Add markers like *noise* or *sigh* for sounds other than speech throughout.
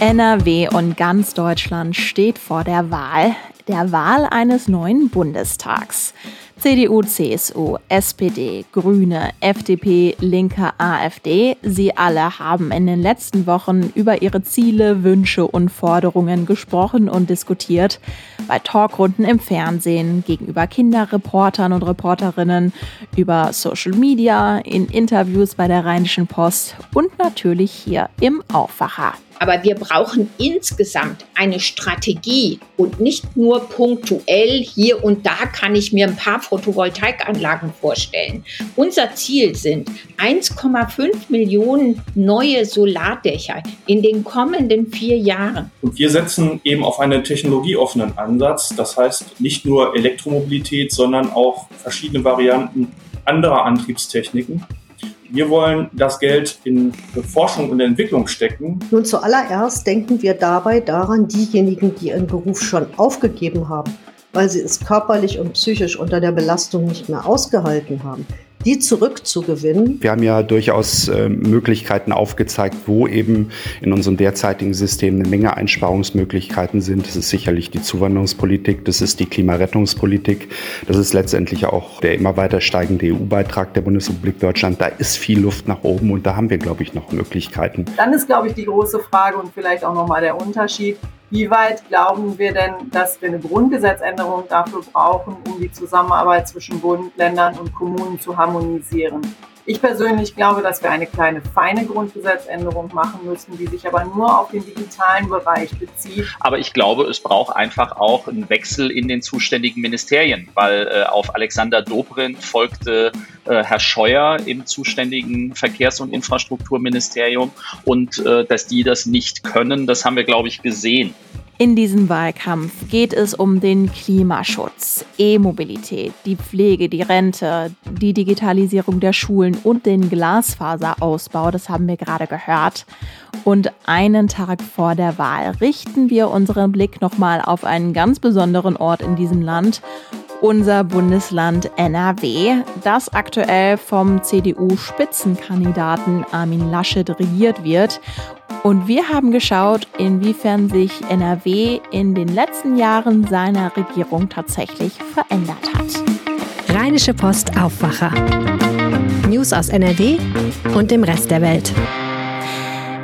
NRW und ganz Deutschland steht vor der Wahl, der Wahl eines neuen Bundestags. CDU, CSU, SPD, Grüne, FDP, Linke, AfD, sie alle haben in den letzten Wochen über ihre Ziele, Wünsche und Forderungen gesprochen und diskutiert. Bei Talkrunden im Fernsehen, gegenüber Kinderreportern und Reporterinnen, über Social Media, in Interviews bei der Rheinischen Post und natürlich hier im Aufwacher. Aber wir brauchen insgesamt eine Strategie und nicht nur punktuell hier und da kann ich mir ein paar Photovoltaikanlagen vorstellen. Unser Ziel sind 1,5 Millionen neue Solardächer in den kommenden vier Jahren. Und wir setzen eben auf einen technologieoffenen Ansatz. Das heißt nicht nur Elektromobilität, sondern auch verschiedene Varianten anderer Antriebstechniken. Wir wollen das Geld in Forschung und Entwicklung stecken. Nun zuallererst denken wir dabei daran, diejenigen, die ihren Beruf schon aufgegeben haben, weil sie es körperlich und psychisch unter der Belastung nicht mehr ausgehalten haben, die zurückzugewinnen. Wir haben ja durchaus äh, Möglichkeiten aufgezeigt, wo eben in unserem derzeitigen System eine Menge Einsparungsmöglichkeiten sind. Das ist sicherlich die Zuwanderungspolitik, das ist die Klimarettungspolitik, das ist letztendlich auch der immer weiter steigende EU-Beitrag der Bundesrepublik Deutschland. Da ist viel Luft nach oben und da haben wir, glaube ich, noch Möglichkeiten. Dann ist, glaube ich, die große Frage und vielleicht auch nochmal der Unterschied. Wie weit glauben wir denn, dass wir eine Grundgesetzänderung dafür brauchen, um die Zusammenarbeit zwischen Bund, Ländern und Kommunen zu harmonisieren? Ich persönlich glaube, dass wir eine kleine feine Grundgesetzänderung machen müssen, die sich aber nur auf den digitalen Bereich bezieht. Aber ich glaube, es braucht einfach auch einen Wechsel in den zuständigen Ministerien, weil äh, auf Alexander Dobrindt folgte äh, Herr Scheuer im zuständigen Verkehrs- und Infrastrukturministerium und äh, dass die das nicht können, das haben wir, glaube ich, gesehen. In diesem Wahlkampf geht es um den Klimaschutz, E-Mobilität, die Pflege, die Rente, die Digitalisierung der Schulen und den Glasfaserausbau, das haben wir gerade gehört. Und einen Tag vor der Wahl richten wir unseren Blick nochmal auf einen ganz besonderen Ort in diesem Land, unser Bundesland NRW, das aktuell vom CDU-Spitzenkandidaten Armin Laschet regiert wird und wir haben geschaut, inwiefern sich NRW in den letzten Jahren seiner Regierung tatsächlich verändert hat. Rheinische Post Aufwacher. News aus NRW und dem Rest der Welt.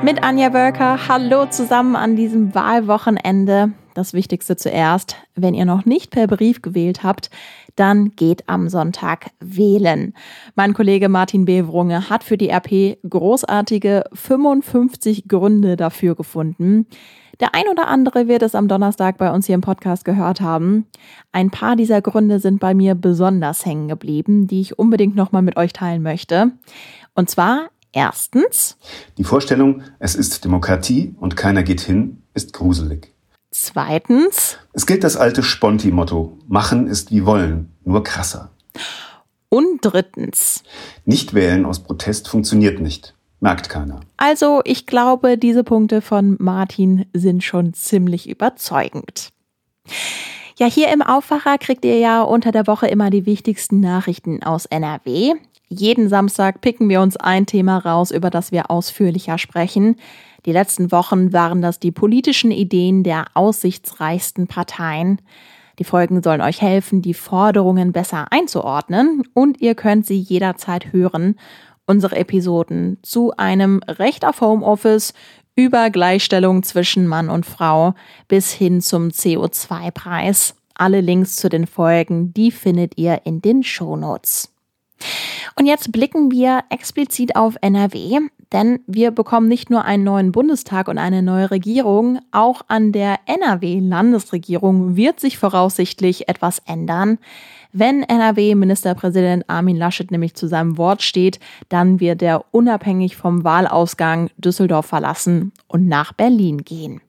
Mit Anja Wölker. Hallo zusammen an diesem Wahlwochenende. Das Wichtigste zuerst, wenn ihr noch nicht per Brief gewählt habt, dann geht am Sonntag wählen. Mein Kollege Martin Bevrunge hat für die RP großartige 55 Gründe dafür gefunden. Der ein oder andere wird es am Donnerstag bei uns hier im Podcast gehört haben. Ein paar dieser Gründe sind bei mir besonders hängen geblieben, die ich unbedingt nochmal mit euch teilen möchte. Und zwar erstens. Die Vorstellung, es ist Demokratie und keiner geht hin, ist gruselig. Zweitens. Es gilt das alte Sponti-Motto. Machen ist wie wollen, nur krasser. Und drittens. Nicht wählen aus Protest funktioniert nicht. Merkt keiner. Also, ich glaube, diese Punkte von Martin sind schon ziemlich überzeugend. Ja, hier im Aufwacher kriegt ihr ja unter der Woche immer die wichtigsten Nachrichten aus NRW. Jeden Samstag picken wir uns ein Thema raus, über das wir ausführlicher sprechen. Die letzten Wochen waren das die politischen Ideen der aussichtsreichsten Parteien. Die Folgen sollen euch helfen, die Forderungen besser einzuordnen und ihr könnt sie jederzeit hören. Unsere Episoden zu einem Recht auf Homeoffice, über Gleichstellung zwischen Mann und Frau bis hin zum CO2-Preis. Alle Links zu den Folgen, die findet ihr in den Shownotes. Und jetzt blicken wir explizit auf NRW, denn wir bekommen nicht nur einen neuen Bundestag und eine neue Regierung, auch an der NRW-Landesregierung wird sich voraussichtlich etwas ändern. Wenn NRW-Ministerpräsident Armin Laschet nämlich zu seinem Wort steht, dann wird er unabhängig vom Wahlausgang Düsseldorf verlassen und nach Berlin gehen.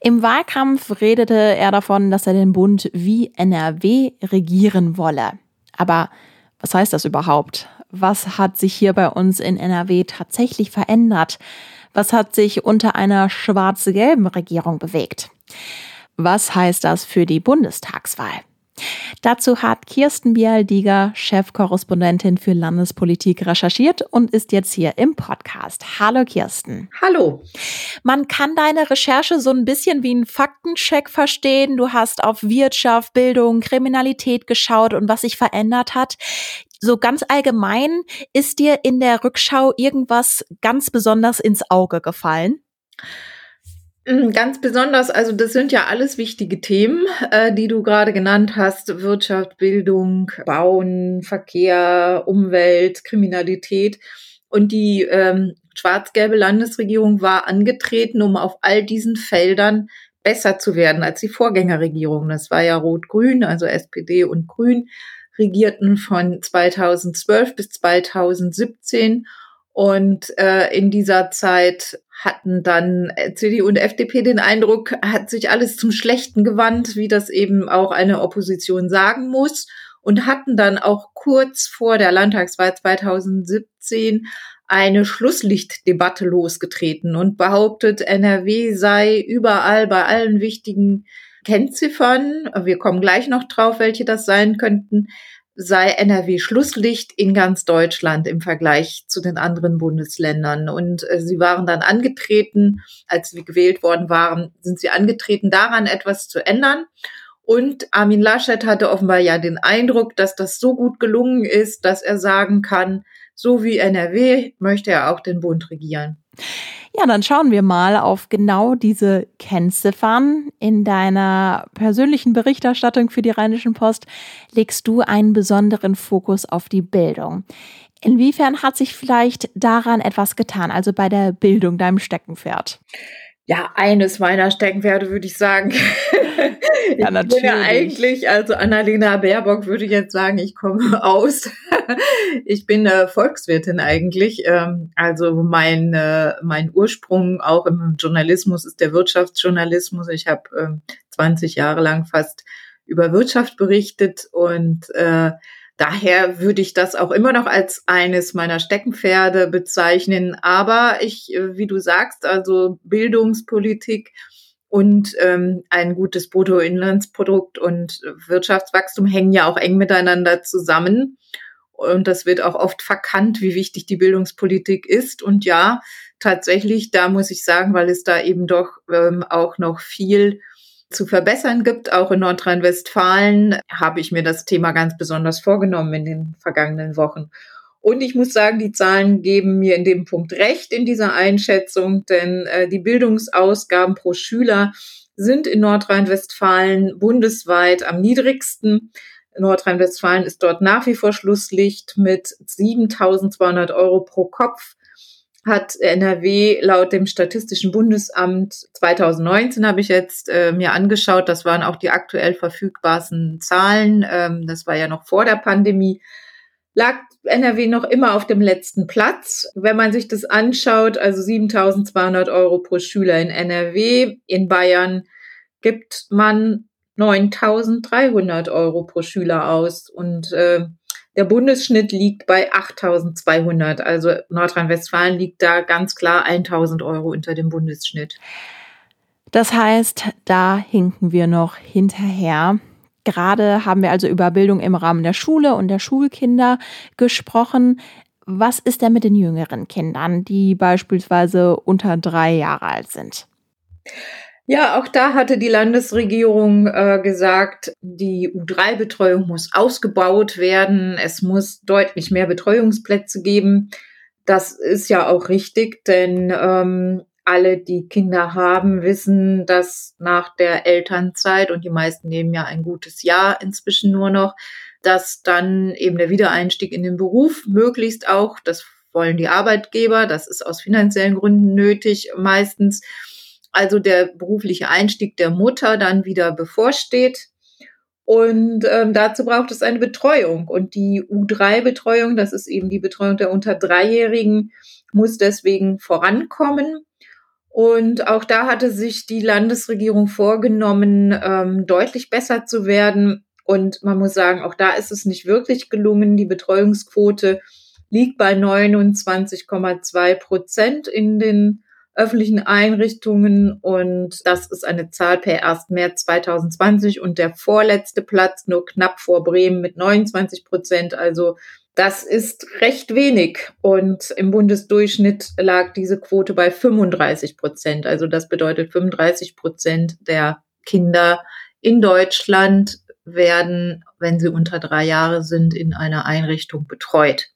Im Wahlkampf redete er davon, dass er den Bund wie NRW regieren wolle. Aber was heißt das überhaupt? Was hat sich hier bei uns in NRW tatsächlich verändert? Was hat sich unter einer schwarz-gelben Regierung bewegt? Was heißt das für die Bundestagswahl? Dazu hat Kirsten Bialdiger, Chefkorrespondentin für Landespolitik, recherchiert und ist jetzt hier im Podcast. Hallo Kirsten. Hallo. Man kann deine Recherche so ein bisschen wie einen Faktencheck verstehen. Du hast auf Wirtschaft, Bildung, Kriminalität geschaut und was sich verändert hat. So ganz allgemein, ist dir in der Rückschau irgendwas ganz besonders ins Auge gefallen? Mm, ganz besonders, also das sind ja alles wichtige Themen, äh, die du gerade genannt hast. Wirtschaft, Bildung, Bauen, Verkehr, Umwelt, Kriminalität. Und die ähm, schwarz-gelbe Landesregierung war angetreten, um auf all diesen Feldern besser zu werden als die Vorgängerregierung. Das war ja Rot-Grün, also SPD und Grün, regierten von 2012 bis 2017. Und äh, in dieser Zeit hatten dann äh, CDU und FDP den Eindruck, hat sich alles zum Schlechten gewandt, wie das eben auch eine Opposition sagen muss, und hatten dann auch kurz vor der Landtagswahl 2017 eine Schlusslichtdebatte losgetreten und behauptet, NRW sei überall bei allen wichtigen Kennziffern, wir kommen gleich noch drauf, welche das sein könnten, sei NRW Schlusslicht in ganz Deutschland im Vergleich zu den anderen Bundesländern. Und äh, sie waren dann angetreten, als sie gewählt worden waren, sind sie angetreten, daran etwas zu ändern. Und Armin Laschet hatte offenbar ja den Eindruck, dass das so gut gelungen ist, dass er sagen kann, so wie NRW möchte er auch den Bund regieren. Ja, dann schauen wir mal auf genau diese Kennziffern. In deiner persönlichen Berichterstattung für die Rheinischen Post legst du einen besonderen Fokus auf die Bildung. Inwiefern hat sich vielleicht daran etwas getan, also bei der Bildung, deinem Steckenpferd? Ja, eines meiner Steckenpferde würde ich sagen. *laughs* ja, natürlich. Ich bin ja eigentlich, also Annalena Baerbock würde jetzt sagen, ich komme *laughs* aus. ich bin äh, Volkswirtin eigentlich. Ähm, also mein, äh, mein Ursprung auch im Journalismus ist der Wirtschaftsjournalismus. Ich habe äh, 20 Jahre lang fast über Wirtschaft berichtet und äh, Daher würde ich das auch immer noch als eines meiner Steckenpferde bezeichnen. Aber ich, äh, wie du sagst, also Bildungspolitik und ähm, ein gutes Bruttoinlandsprodukt und Wirtschaftswachstum hängen ja auch eng miteinander zusammen. Und das wird auch oft verkannt, wie wichtig die Bildungspolitik ist. Und ja, tatsächlich, da muss ich sagen, weil es da eben doch ähm, auch noch viel zu verbessern gibt, auch in Nordrhein-Westfalen, habe ich mir das Thema ganz besonders vorgenommen in den vergangenen Wochen. Und ich muss sagen, die Zahlen geben mir in dem Punkt recht in dieser Einschätzung, denn äh, die Bildungsausgaben pro Schüler sind in Nordrhein-Westfalen bundesweit am niedrigsten. Nordrhein-Westfalen ist dort nach wie vor Schlusslicht mit 7.200 Euro pro Kopf hat NRW laut dem Statistischen Bundesamt 2019 habe ich jetzt äh, mir angeschaut, das waren auch die aktuell verfügbarsten Zahlen, ähm, das war ja noch vor der Pandemie, lag NRW noch immer auf dem letzten Platz. Wenn man sich das anschaut, also 7200 Euro pro Schüler in NRW, in Bayern gibt man 9300 Euro pro Schüler aus. Und äh, der Bundesschnitt liegt bei 8.200. Also Nordrhein-Westfalen liegt da ganz klar 1.000 Euro unter dem Bundesschnitt. Das heißt, da hinken wir noch hinterher. Gerade haben wir also über Bildung im Rahmen der Schule und der Schulkinder gesprochen. Was ist denn mit den jüngeren Kindern, die beispielsweise unter drei Jahre alt sind? Ja, auch da hatte die Landesregierung äh, gesagt, die U3-Betreuung muss ausgebaut werden. Es muss deutlich mehr Betreuungsplätze geben. Das ist ja auch richtig, denn ähm, alle, die Kinder haben, wissen, dass nach der Elternzeit, und die meisten nehmen ja ein gutes Jahr inzwischen nur noch, dass dann eben der Wiedereinstieg in den Beruf möglichst auch, das wollen die Arbeitgeber, das ist aus finanziellen Gründen nötig meistens, also der berufliche Einstieg der Mutter dann wieder bevorsteht. Und ähm, dazu braucht es eine Betreuung. Und die U3-Betreuung, das ist eben die Betreuung der unter Dreijährigen, muss deswegen vorankommen. Und auch da hatte sich die Landesregierung vorgenommen, ähm, deutlich besser zu werden. Und man muss sagen, auch da ist es nicht wirklich gelungen. Die Betreuungsquote liegt bei 29,2 Prozent in den öffentlichen Einrichtungen und das ist eine Zahl per 1. März 2020 und der vorletzte Platz nur knapp vor Bremen mit 29 Prozent. Also das ist recht wenig und im Bundesdurchschnitt lag diese Quote bei 35 Prozent. Also das bedeutet 35 Prozent der Kinder in Deutschland werden, wenn sie unter drei Jahre sind, in einer Einrichtung betreut.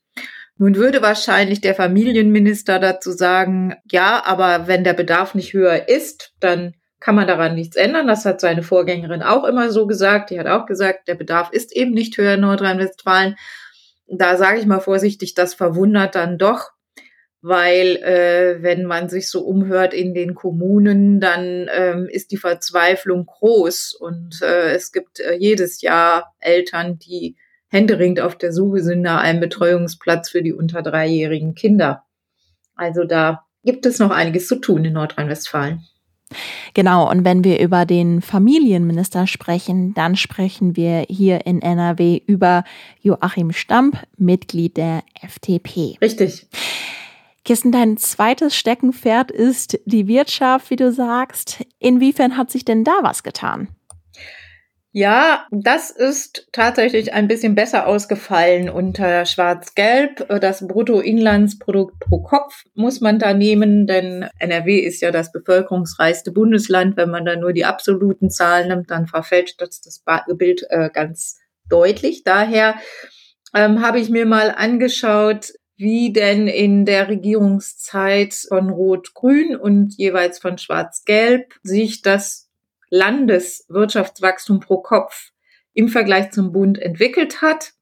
Nun würde wahrscheinlich der Familienminister dazu sagen, ja, aber wenn der Bedarf nicht höher ist, dann kann man daran nichts ändern. Das hat seine Vorgängerin auch immer so gesagt. Die hat auch gesagt, der Bedarf ist eben nicht höher in Nordrhein-Westfalen. Da sage ich mal vorsichtig, das verwundert dann doch, weil äh, wenn man sich so umhört in den Kommunen, dann ähm, ist die Verzweiflung groß und äh, es gibt äh, jedes Jahr Eltern, die händeringend auf der Suche sind nach einem Betreuungsplatz für die unter dreijährigen Kinder. Also da gibt es noch einiges zu tun in Nordrhein-Westfalen. Genau, und wenn wir über den Familienminister sprechen, dann sprechen wir hier in NRW über Joachim Stamp, Mitglied der FDP. Richtig. Kirsten, dein zweites Steckenpferd ist die Wirtschaft, wie du sagst. Inwiefern hat sich denn da was getan? Ja, das ist tatsächlich ein bisschen besser ausgefallen unter Schwarz-Gelb. Das Bruttoinlandsprodukt pro Kopf muss man da nehmen, denn NRW ist ja das bevölkerungsreichste Bundesland. Wenn man da nur die absoluten Zahlen nimmt, dann verfälscht das das Bild äh, ganz deutlich. Daher ähm, habe ich mir mal angeschaut, wie denn in der Regierungszeit von Rot-Grün und jeweils von Schwarz-Gelb sich das Landeswirtschaftswachstum pro Kopf im Vergleich zum Bund entwickelt hat.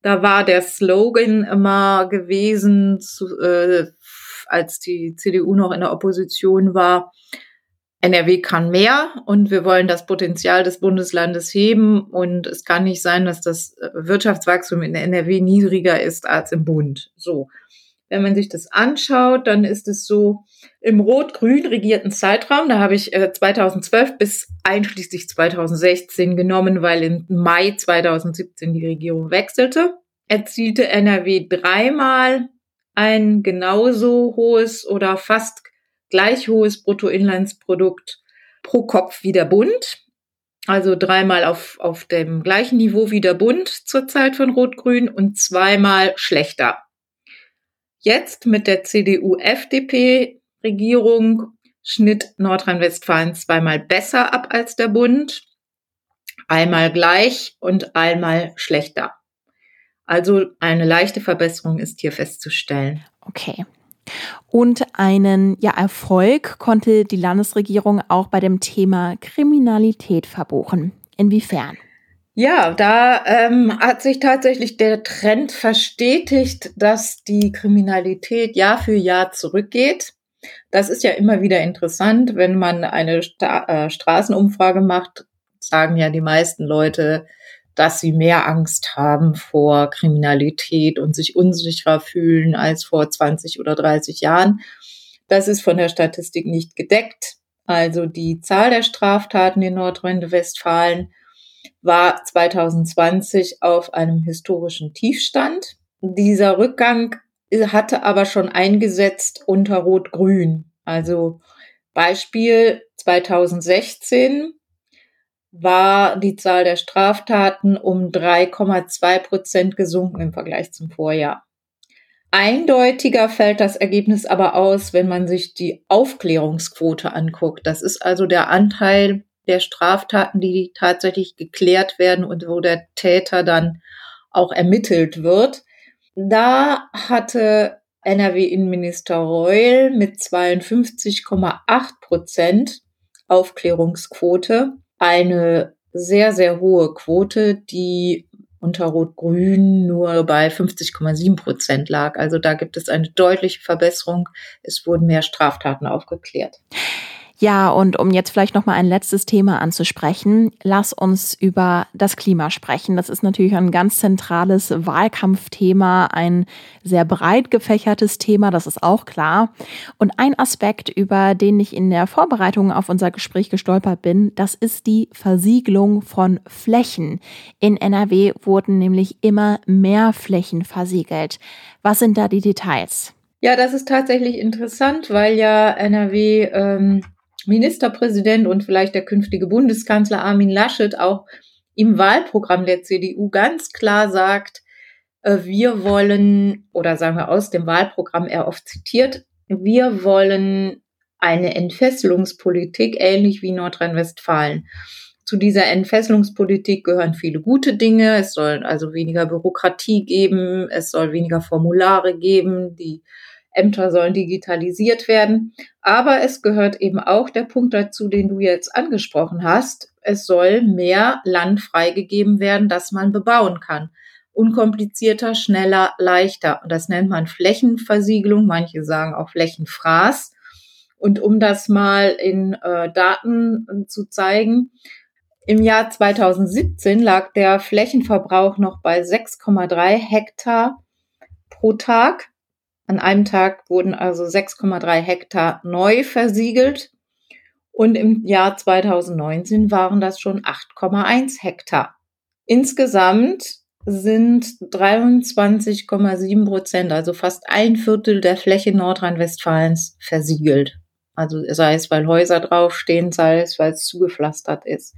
Da war der Slogan immer gewesen, zu, äh, als die CDU noch in der Opposition war, NRW kann mehr und wir wollen das Potenzial des Bundeslandes heben und es kann nicht sein, dass das Wirtschaftswachstum in NRW niedriger ist als im Bund. So. Wenn man sich das anschaut, dann ist es so, im rot-grün regierten Zeitraum, da habe ich äh, 2012 bis einschließlich 2016 genommen, weil im Mai 2017 die Regierung wechselte, erzielte NRW dreimal ein genauso hohes oder fast gleich hohes Bruttoinlandsprodukt pro Kopf wie der Bund. Also dreimal auf, auf dem gleichen Niveau wie der Bund zur Zeit von Rot-Grün und zweimal schlechter. Jetzt mit der CDU-FDP-Regierung schnitt Nordrhein-Westfalen zweimal besser ab als der Bund, einmal gleich und einmal schlechter. Also eine leichte Verbesserung ist hier festzustellen. Okay. Und einen ja, Erfolg konnte die Landesregierung auch bei dem Thema Kriminalität verbuchen. Inwiefern? Ja, da ähm, hat sich tatsächlich der Trend verstetigt, dass die Kriminalität Jahr für Jahr zurückgeht. Das ist ja immer wieder interessant, wenn man eine Sta äh, Straßenumfrage macht, sagen ja die meisten Leute, dass sie mehr Angst haben vor Kriminalität und sich unsicherer fühlen als vor 20 oder 30 Jahren. Das ist von der Statistik nicht gedeckt. Also die Zahl der Straftaten in Nordrhein-Westfalen war 2020 auf einem historischen Tiefstand. Dieser Rückgang hatte aber schon eingesetzt unter Rot-Grün. Also Beispiel 2016 war die Zahl der Straftaten um 3,2 Prozent gesunken im Vergleich zum Vorjahr. Eindeutiger fällt das Ergebnis aber aus, wenn man sich die Aufklärungsquote anguckt. Das ist also der Anteil der Straftaten, die tatsächlich geklärt werden und wo der Täter dann auch ermittelt wird. Da hatte NRW-Innenminister Reul mit 52,8 Prozent Aufklärungsquote eine sehr, sehr hohe Quote, die unter Rot-Grün nur bei 50,7 Prozent lag. Also da gibt es eine deutliche Verbesserung. Es wurden mehr Straftaten aufgeklärt. Ja, und um jetzt vielleicht noch mal ein letztes Thema anzusprechen, lass uns über das Klima sprechen. Das ist natürlich ein ganz zentrales Wahlkampfthema, ein sehr breit gefächertes Thema, das ist auch klar. Und ein Aspekt, über den ich in der Vorbereitung auf unser Gespräch gestolpert bin, das ist die Versiegelung von Flächen. In NRW wurden nämlich immer mehr Flächen versiegelt. Was sind da die Details? Ja, das ist tatsächlich interessant, weil ja NRW ähm, Ministerpräsident und vielleicht der künftige Bundeskanzler Armin Laschet auch im Wahlprogramm der CDU ganz klar sagt, äh, wir wollen, oder sagen wir aus dem Wahlprogramm er oft zitiert, wir wollen eine Entfesselungspolitik, ähnlich wie Nordrhein-Westfalen. Zu dieser Entfesselungspolitik gehören viele gute Dinge. Es soll also weniger Bürokratie geben, es soll weniger Formulare geben, die Ämter sollen digitalisiert werden. Aber es gehört eben auch der Punkt dazu, den du jetzt angesprochen hast. Es soll mehr Land freigegeben werden, das man bebauen kann. Unkomplizierter, schneller, leichter. Und das nennt man Flächenversiegelung. Manche sagen auch Flächenfraß. Und um das mal in äh, Daten äh, zu zeigen, im Jahr 2017 lag der Flächenverbrauch noch bei 6,3 Hektar pro Tag. An einem Tag wurden also 6,3 Hektar neu versiegelt und im Jahr 2019 waren das schon 8,1 Hektar. Insgesamt sind 23,7 Prozent, also fast ein Viertel der Fläche Nordrhein-Westfalens versiegelt. Also sei es, weil Häuser draufstehen, sei es, weil es zugepflastert ist.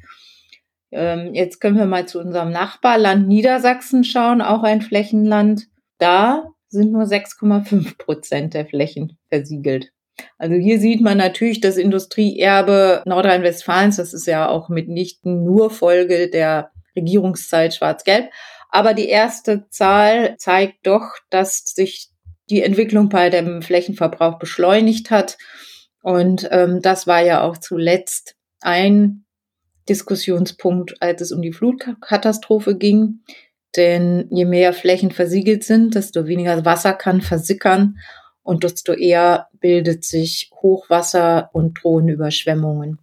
Ähm, jetzt können wir mal zu unserem Nachbarland Niedersachsen schauen, auch ein Flächenland. Da sind nur 6,5 Prozent der Flächen versiegelt. Also hier sieht man natürlich das Industrieerbe Nordrhein-Westfalens. Das ist ja auch mitnichten nur Folge der Regierungszeit Schwarz-Gelb. Aber die erste Zahl zeigt doch, dass sich die Entwicklung bei dem Flächenverbrauch beschleunigt hat. Und ähm, das war ja auch zuletzt ein Diskussionspunkt, als es um die Flutkatastrophe ging. Denn je mehr Flächen versiegelt sind, desto weniger Wasser kann versickern und desto eher bildet sich Hochwasser und drohen Überschwemmungen.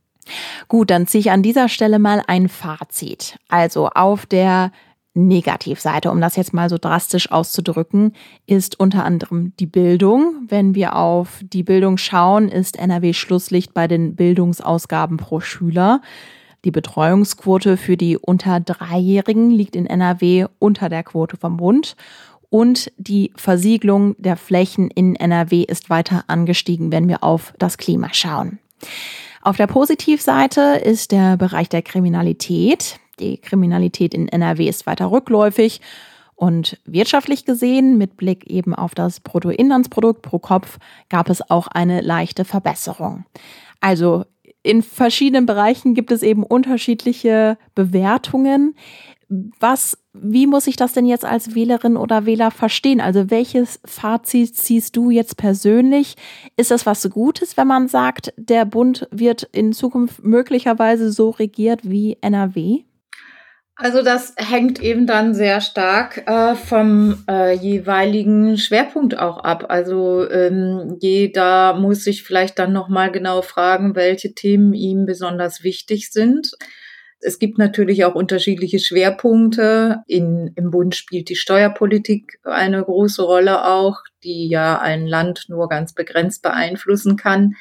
Gut, dann ziehe ich an dieser Stelle mal ein Fazit. Also auf der Negativseite, um das jetzt mal so drastisch auszudrücken, ist unter anderem die Bildung. Wenn wir auf die Bildung schauen, ist NRW Schlusslicht bei den Bildungsausgaben pro Schüler. Die Betreuungsquote für die unter Dreijährigen liegt in NRW unter der Quote vom Bund. Und die Versiegelung der Flächen in NRW ist weiter angestiegen, wenn wir auf das Klima schauen. Auf der Positivseite ist der Bereich der Kriminalität. Die Kriminalität in NRW ist weiter rückläufig. Und wirtschaftlich gesehen, mit Blick eben auf das Bruttoinlandsprodukt pro Kopf, gab es auch eine leichte Verbesserung. Also in verschiedenen Bereichen gibt es eben unterschiedliche Bewertungen. Was, wie muss ich das denn jetzt als Wählerin oder Wähler verstehen? Also welches Fazit ziehst du jetzt persönlich? Ist das was Gutes, wenn man sagt, der Bund wird in Zukunft möglicherweise so regiert wie NRW? Also das hängt eben dann sehr stark äh, vom äh, jeweiligen Schwerpunkt auch ab. Also ähm, jeder muss sich vielleicht dann noch mal genau fragen, welche Themen ihm besonders wichtig sind. Es gibt natürlich auch unterschiedliche Schwerpunkte. In, Im Bund spielt die Steuerpolitik eine große Rolle auch, die ja ein Land nur ganz begrenzt beeinflussen kann.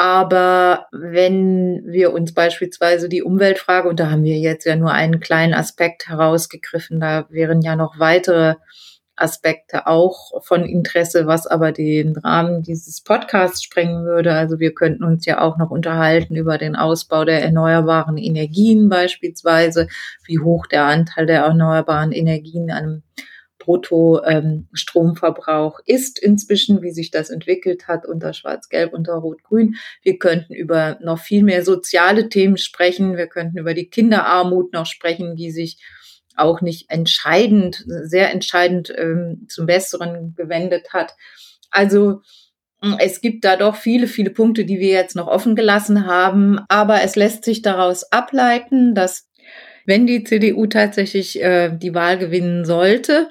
Aber wenn wir uns beispielsweise die Umweltfrage, und da haben wir jetzt ja nur einen kleinen Aspekt herausgegriffen, da wären ja noch weitere Aspekte auch von Interesse, was aber den Rahmen dieses Podcasts sprengen würde. Also wir könnten uns ja auch noch unterhalten über den Ausbau der erneuerbaren Energien beispielsweise, wie hoch der Anteil der erneuerbaren Energien an Bruttostromverbrauch ähm, ist inzwischen, wie sich das entwickelt hat unter Schwarz-Gelb, unter Rot-Grün. Wir könnten über noch viel mehr soziale Themen sprechen. Wir könnten über die Kinderarmut noch sprechen, die sich auch nicht entscheidend, sehr entscheidend ähm, zum Besseren gewendet hat. Also es gibt da doch viele, viele Punkte, die wir jetzt noch offen gelassen haben. Aber es lässt sich daraus ableiten, dass wenn die CDU tatsächlich äh, die Wahl gewinnen sollte,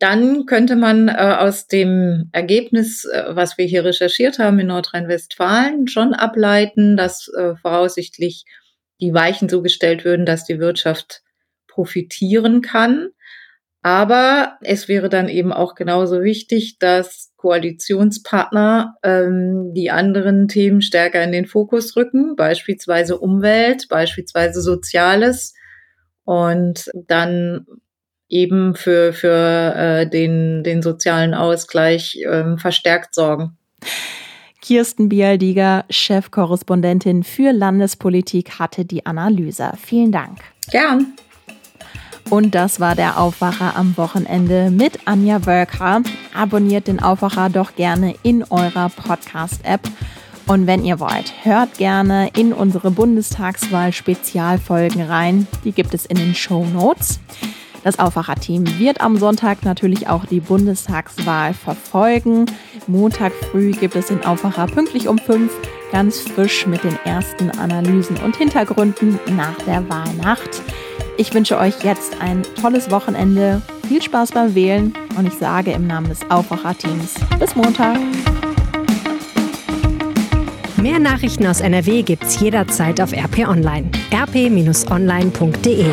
dann könnte man äh, aus dem Ergebnis, äh, was wir hier recherchiert haben in Nordrhein-Westfalen, schon ableiten, dass äh, voraussichtlich die Weichen so gestellt würden, dass die Wirtschaft profitieren kann. Aber es wäre dann eben auch genauso wichtig, dass Koalitionspartner ähm, die anderen Themen stärker in den Fokus rücken, beispielsweise Umwelt, beispielsweise Soziales. Und dann eben für, für äh, den, den sozialen Ausgleich äh, verstärkt sorgen. Kirsten Bialdiger, Chefkorrespondentin für Landespolitik, hatte die Analyse. Vielen Dank. Gern. Und das war der Aufwacher am Wochenende mit Anja Wölker. Abonniert den Aufwacher doch gerne in eurer Podcast-App. Und wenn ihr wollt, hört gerne in unsere Bundestagswahl-Spezialfolgen rein. Die gibt es in den Show Notes. Das Aufwacherteam wird am Sonntag natürlich auch die Bundestagswahl verfolgen. Montag früh gibt es den Aufwacher pünktlich um 5, ganz frisch mit den ersten Analysen und Hintergründen nach der Wahlnacht. Ich wünsche euch jetzt ein tolles Wochenende, viel Spaß beim Wählen und ich sage im Namen des Aufwacherteams bis Montag. Mehr Nachrichten aus NRW gibt's jederzeit auf RP Online. rp-online.de